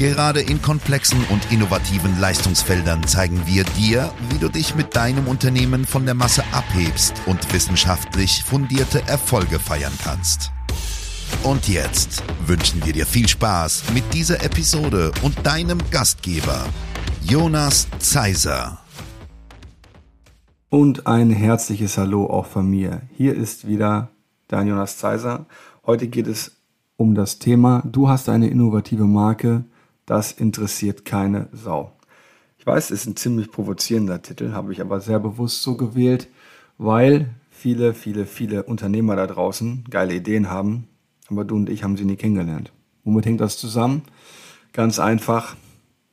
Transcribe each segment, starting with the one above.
Gerade in komplexen und innovativen Leistungsfeldern zeigen wir dir, wie du dich mit deinem Unternehmen von der Masse abhebst und wissenschaftlich fundierte Erfolge feiern kannst. Und jetzt wünschen wir dir viel Spaß mit dieser Episode und deinem Gastgeber, Jonas Zeiser. Und ein herzliches Hallo auch von mir. Hier ist wieder dein Jonas Zeiser. Heute geht es um das Thema, du hast eine innovative Marke, das interessiert keine Sau. Ich weiß, es ist ein ziemlich provozierender Titel, habe ich aber sehr bewusst so gewählt, weil viele, viele, viele Unternehmer da draußen geile Ideen haben, aber du und ich haben sie nie kennengelernt. Womit hängt das zusammen? Ganz einfach,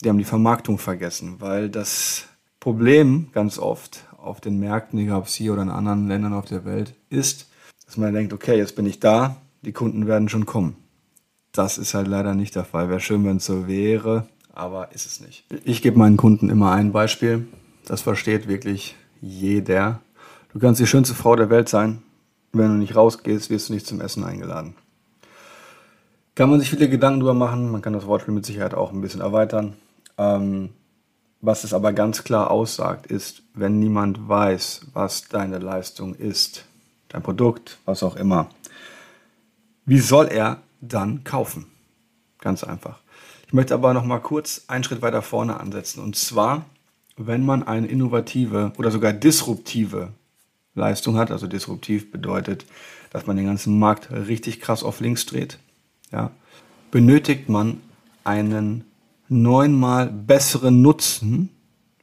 die haben die Vermarktung vergessen, weil das Problem ganz oft auf den Märkten, egal ob es hier oder in anderen Ländern auf der Welt, ist, dass man denkt, okay, jetzt bin ich da, die Kunden werden schon kommen. Das ist halt leider nicht der Fall. Wäre schön, wenn es so wäre, aber ist es nicht. Ich gebe meinen Kunden immer ein Beispiel. Das versteht wirklich jeder. Du kannst die schönste Frau der Welt sein. Wenn du nicht rausgehst, wirst du nicht zum Essen eingeladen. Kann man sich viele Gedanken drüber machen. Man kann das Wortspiel mit Sicherheit auch ein bisschen erweitern. Ähm, was es aber ganz klar aussagt, ist, wenn niemand weiß, was deine Leistung ist, dein Produkt, was auch immer, wie soll er dann kaufen. Ganz einfach. Ich möchte aber noch mal kurz einen Schritt weiter vorne ansetzen. Und zwar, wenn man eine innovative oder sogar disruptive Leistung hat, also disruptiv bedeutet, dass man den ganzen Markt richtig krass auf links dreht, ja, benötigt man einen neunmal besseren Nutzen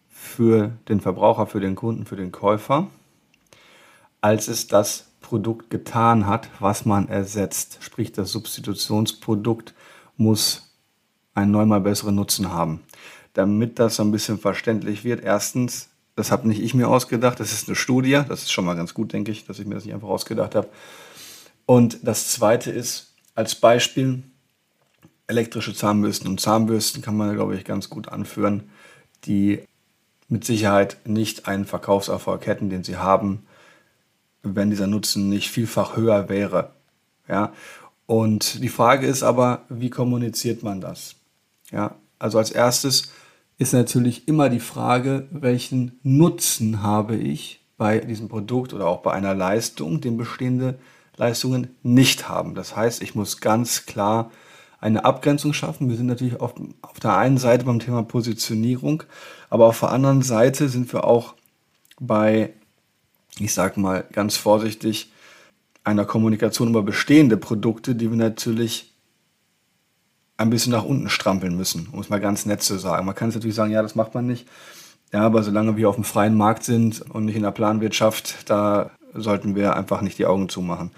für den Verbraucher, für den Kunden, für den Käufer, als es das Produkt getan hat, was man ersetzt. Sprich, das Substitutionsprodukt muss einen neunmal besseren Nutzen haben. Damit das ein bisschen verständlich wird, erstens, das habe nicht ich mir ausgedacht, das ist eine Studie, das ist schon mal ganz gut, denke ich, dass ich mir das nicht einfach ausgedacht habe. Und das zweite ist, als Beispiel, elektrische Zahnbürsten und Zahnbürsten kann man, glaube ich, ganz gut anführen, die mit Sicherheit nicht einen Verkaufserfolg hätten, den sie haben, wenn dieser Nutzen nicht vielfach höher wäre. Ja? Und die Frage ist aber, wie kommuniziert man das? Ja? Also als erstes ist natürlich immer die Frage, welchen Nutzen habe ich bei diesem Produkt oder auch bei einer Leistung, den bestehende Leistungen nicht haben. Das heißt, ich muss ganz klar eine Abgrenzung schaffen. Wir sind natürlich auf, auf der einen Seite beim Thema Positionierung, aber auf der anderen Seite sind wir auch bei ich sage mal ganz vorsichtig, einer Kommunikation über bestehende Produkte, die wir natürlich ein bisschen nach unten strampeln müssen, um es mal ganz nett zu sagen. Man kann es natürlich sagen, ja, das macht man nicht. Ja, aber solange wir auf dem freien Markt sind und nicht in der Planwirtschaft, da sollten wir einfach nicht die Augen zumachen.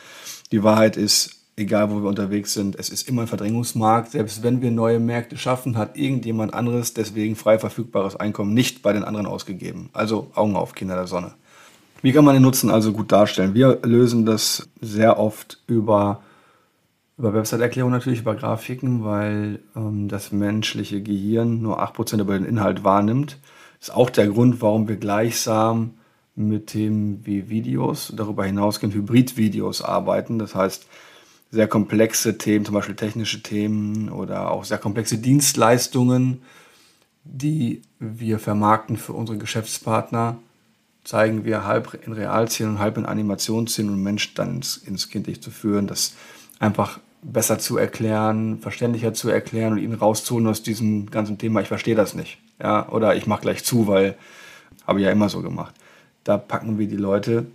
Die Wahrheit ist, egal wo wir unterwegs sind, es ist immer ein Verdrängungsmarkt. Selbst wenn wir neue Märkte schaffen, hat irgendjemand anderes deswegen frei verfügbares Einkommen nicht bei den anderen ausgegeben. Also Augen auf, Kinder der Sonne. Wie kann man den Nutzen also gut darstellen? Wir lösen das sehr oft über, über Website-Erklärungen natürlich, über Grafiken, weil ähm, das menschliche Gehirn nur 8% über den Inhalt wahrnimmt. Das ist auch der Grund, warum wir gleichsam mit Themen wie Videos, darüber hinausgehend Hybrid-Videos arbeiten. Das heißt, sehr komplexe Themen, zum Beispiel technische Themen oder auch sehr komplexe Dienstleistungen, die wir vermarkten für unsere Geschäftspartner zeigen wir halb in Realszenen und halb in Animationsszenen, um Menschen dann ins, ins Kindlich zu führen, das einfach besser zu erklären, verständlicher zu erklären und ihn rauszuholen aus diesem ganzen Thema, ich verstehe das nicht. Ja, oder ich mache gleich zu, weil habe ich ja immer so gemacht. Da packen wir die Leute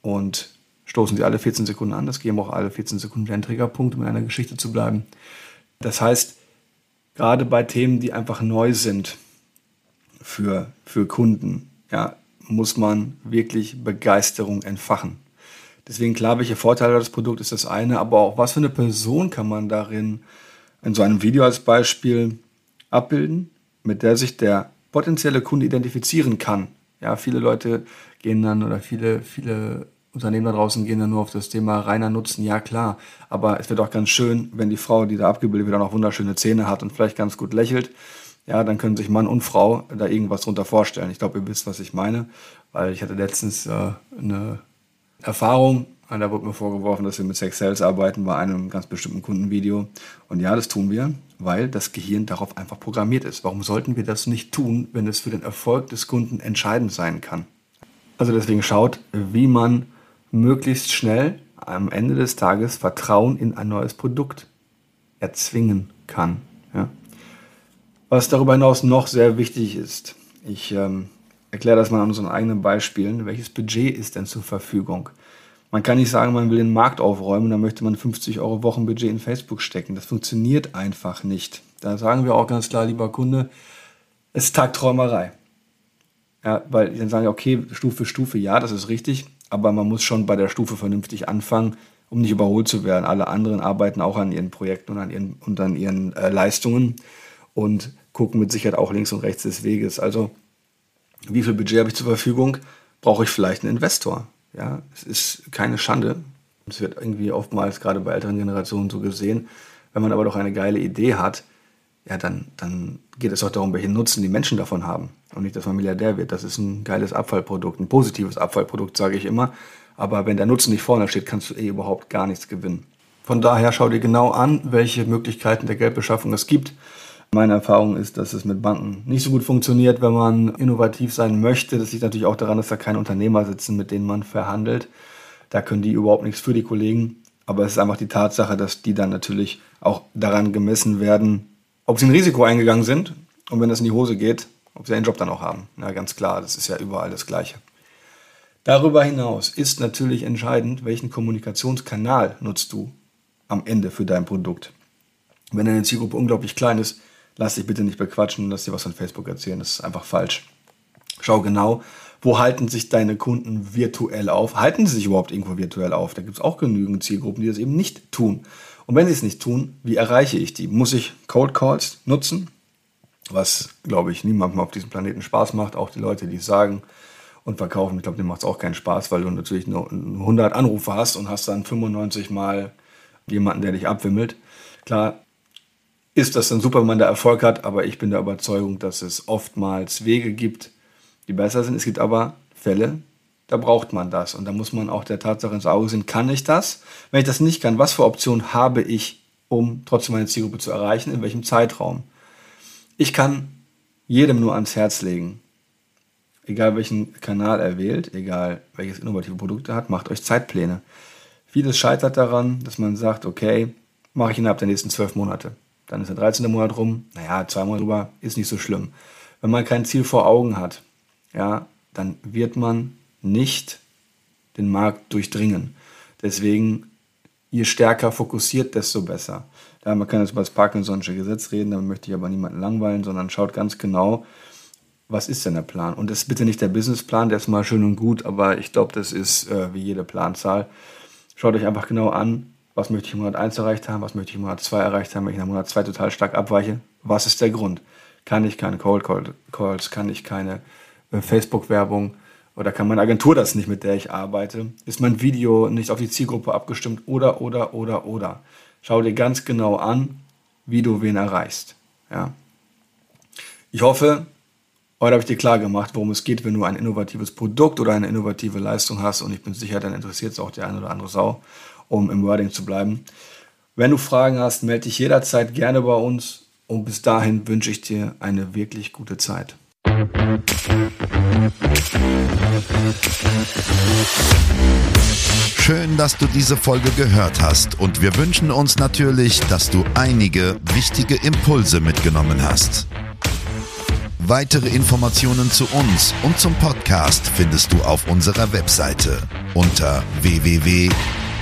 und stoßen sie alle 14 Sekunden an. Das geben auch alle 14 Sekunden ein Triggerpunkt, um in einer Geschichte zu bleiben. Das heißt, gerade bei Themen, die einfach neu sind für, für Kunden, ja, muss man wirklich Begeisterung entfachen. Deswegen klar, welche Vorteile das Produkt ist das eine, aber auch was für eine Person kann man darin in so einem Video als Beispiel abbilden, mit der sich der potenzielle Kunde identifizieren kann. Ja, viele Leute gehen dann oder viele, viele Unternehmen da draußen gehen dann nur auf das Thema reiner Nutzen. Ja, klar. Aber es wird auch ganz schön, wenn die Frau, die da abgebildet wird, auch noch wunderschöne Zähne hat und vielleicht ganz gut lächelt. Ja, dann können sich Mann und Frau da irgendwas drunter vorstellen. Ich glaube, ihr wisst, was ich meine, weil ich hatte letztens äh, eine Erfahrung, da wurde mir vorgeworfen, dass wir mit Sex Sales arbeiten bei einem ganz bestimmten Kundenvideo. Und ja, das tun wir, weil das Gehirn darauf einfach programmiert ist. Warum sollten wir das nicht tun, wenn es für den Erfolg des Kunden entscheidend sein kann? Also deswegen schaut, wie man möglichst schnell am Ende des Tages Vertrauen in ein neues Produkt erzwingen kann. Was darüber hinaus noch sehr wichtig ist, ich ähm, erkläre das mal an unseren eigenen Beispielen. Welches Budget ist denn zur Verfügung? Man kann nicht sagen, man will den Markt aufräumen, dann möchte man 50 Euro Wochenbudget in Facebook stecken. Das funktioniert einfach nicht. Da sagen wir auch ganz klar, lieber Kunde, es ist Tagträumerei. Ja, weil dann sagen, okay, Stufe für Stufe, ja, das ist richtig, aber man muss schon bei der Stufe vernünftig anfangen, um nicht überholt zu werden. Alle anderen arbeiten auch an ihren Projekten und an ihren, und an ihren äh, Leistungen und gucken mit Sicherheit auch links und rechts des Weges. Also, wie viel Budget habe ich zur Verfügung? Brauche ich vielleicht einen Investor? Ja, es ist keine Schande. Es wird irgendwie oftmals gerade bei älteren Generationen so gesehen. Wenn man aber doch eine geile Idee hat, ja, dann, dann geht es auch darum, welchen Nutzen die Menschen davon haben und nicht, dass man Milliardär wird. Das ist ein geiles Abfallprodukt, ein positives Abfallprodukt, sage ich immer. Aber wenn der Nutzen nicht vorne steht, kannst du eh überhaupt gar nichts gewinnen. Von daher schau dir genau an, welche Möglichkeiten der Geldbeschaffung es gibt. Meine Erfahrung ist, dass es mit Banken nicht so gut funktioniert, wenn man innovativ sein möchte. Das liegt natürlich auch daran, dass da keine Unternehmer sitzen, mit denen man verhandelt. Da können die überhaupt nichts für die Kollegen. Aber es ist einfach die Tatsache, dass die dann natürlich auch daran gemessen werden, ob sie ein Risiko eingegangen sind und wenn das in die Hose geht, ob sie einen Job dann auch haben. Ja, ganz klar, das ist ja überall das Gleiche. Darüber hinaus ist natürlich entscheidend, welchen Kommunikationskanal nutzt du am Ende für dein Produkt. Wenn deine Zielgruppe unglaublich klein ist, lass dich bitte nicht bequatschen und lass dir was von Facebook erzählen. Das ist einfach falsch. Schau genau, wo halten sich deine Kunden virtuell auf? Halten sie sich überhaupt irgendwo virtuell auf? Da gibt es auch genügend Zielgruppen, die das eben nicht tun. Und wenn sie es nicht tun, wie erreiche ich die? Muss ich Cold Calls nutzen? Was, glaube ich, niemandem auf diesem Planeten Spaß macht. Auch die Leute, die es sagen und verkaufen. Ich glaube, dem macht es auch keinen Spaß, weil du natürlich nur 100 Anrufe hast und hast dann 95 Mal jemanden, der dich abwimmelt. Klar ist das dann super, wenn man da Erfolg hat, aber ich bin der Überzeugung, dass es oftmals Wege gibt, die besser sind. Es gibt aber Fälle, da braucht man das. Und da muss man auch der Tatsache ins Auge sehen, kann ich das? Wenn ich das nicht kann, was für Optionen habe ich, um trotzdem meine Zielgruppe zu erreichen? In welchem Zeitraum? Ich kann jedem nur ans Herz legen, egal welchen Kanal er wählt, egal welches innovative Produkt er hat, macht euch Zeitpläne. Vieles scheitert daran, dass man sagt, okay, mache ich innerhalb der nächsten zwölf Monate. Dann ist der 13. Monat rum, naja, zwei Monate drüber, ist nicht so schlimm. Wenn man kein Ziel vor Augen hat, ja, dann wird man nicht den Markt durchdringen. Deswegen, je stärker fokussiert, desto besser. Ja, man kann jetzt über das Parkinson'sche Gesetz reden, damit möchte ich aber niemanden langweilen, sondern schaut ganz genau, was ist denn der Plan? Und das ist bitte nicht der Businessplan, der ist mal schön und gut, aber ich glaube, das ist äh, wie jede Planzahl. Schaut euch einfach genau an, was möchte ich im Monat 1 erreicht haben, was möchte ich im Monat 2 erreicht haben, wenn ich im Monat 2 total stark abweiche. Was ist der Grund? Kann ich keine Cold Calls, kann ich keine äh, Facebook-Werbung, oder kann meine Agentur das nicht, mit der ich arbeite? Ist mein Video nicht auf die Zielgruppe abgestimmt? Oder, oder, oder, oder. Schau dir ganz genau an, wie du wen erreichst. Ja. Ich hoffe, heute habe ich dir klar gemacht, worum es geht, wenn du ein innovatives Produkt oder eine innovative Leistung hast. Und ich bin sicher, dann interessiert es auch die eine oder andere Sau, um im Wording zu bleiben. Wenn du Fragen hast, melde dich jederzeit gerne bei uns. Und bis dahin wünsche ich dir eine wirklich gute Zeit. Schön, dass du diese Folge gehört hast und wir wünschen uns natürlich, dass du einige wichtige Impulse mitgenommen hast. Weitere Informationen zu uns und zum Podcast findest du auf unserer Webseite unter